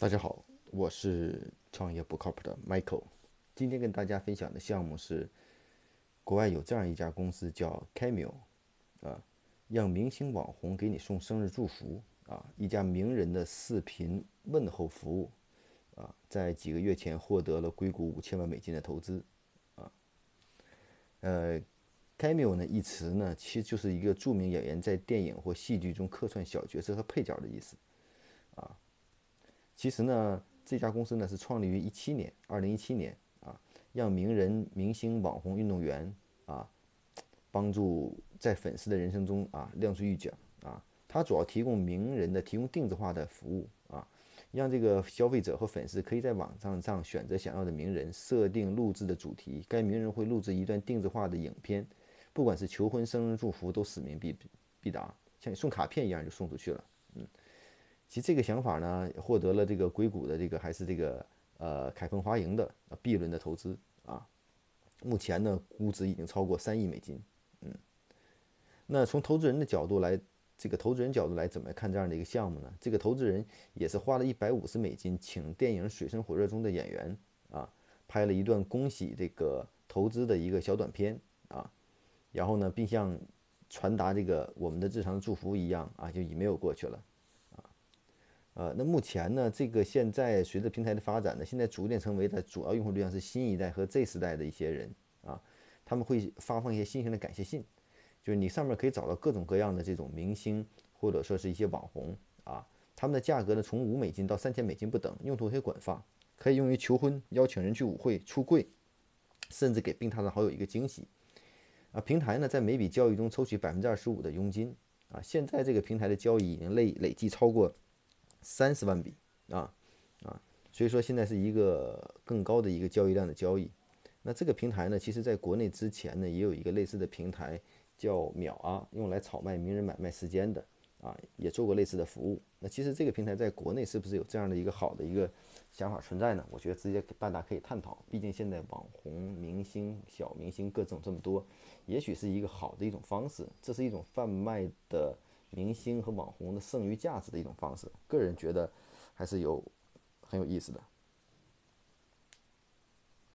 大家好，我是创业不靠谱的 Michael。今天跟大家分享的项目是，国外有这样一家公司叫 Cameo，啊，让明星网红给你送生日祝福啊，一家名人的视频问候服务啊，在几个月前获得了硅谷五千万美金的投资啊。呃，Cameo 呢一词呢，其实就是一个著名演员在电影或戏剧中客串小角色和配角的意思啊。其实呢，这家公司呢是创立于一七年，二零一七年啊，让名人、明星、网红、运动员啊，帮助在粉丝的人生中啊亮出一角啊。它主要提供名人的提供定制化的服务啊，让这个消费者和粉丝可以在网站上选择想要的名人，设定录制的主题，该名人会录制一段定制化的影片，不管是求婚、生日祝福，都使命必必达，像送卡片一样就送出去了，嗯。其实这个想法呢，获得了这个硅谷的这个还是这个呃凯鹏华盈的 B 轮的投资啊，目前呢估值已经超过三亿美金，嗯，那从投资人的角度来，这个投资人角度来怎么看这样的一个项目呢？这个投资人也是花了一百五十美金，请电影《水深火热》中的演员啊，拍了一段恭喜这个投资的一个小短片啊，然后呢，并像传达这个我们的日常祝福一样啊，就 email 过去了。呃，那目前呢，这个现在随着平台的发展呢，现在逐渐成为的主要用户对象是新一代和 Z 时代的一些人啊，他们会发放一些新型的感谢信，就是你上面可以找到各种各样的这种明星或者说是一些网红啊，他们的价格呢从五美金到三千美金不等，用途可以广泛，可以用于求婚、邀请人去舞会、出柜，甚至给病榻的好友一个惊喜啊。平台呢在每笔交易中抽取百分之二十五的佣金啊，现在这个平台的交易已经累累计超过。三十万笔啊啊，所以说现在是一个更高的一个交易量的交易。那这个平台呢，其实在国内之前呢，也有一个类似的平台叫秒啊，用来炒卖名人买卖时间的啊，也做过类似的服务。那其实这个平台在国内是不是有这样的一个好的一个想法存在呢？我觉得直接大家可以探讨。毕竟现在网红、明星、小明星各种这么多，也许是一个好的一种方式。这是一种贩卖的。明星和网红的剩余价值的一种方式，个人觉得还是有很有意思的。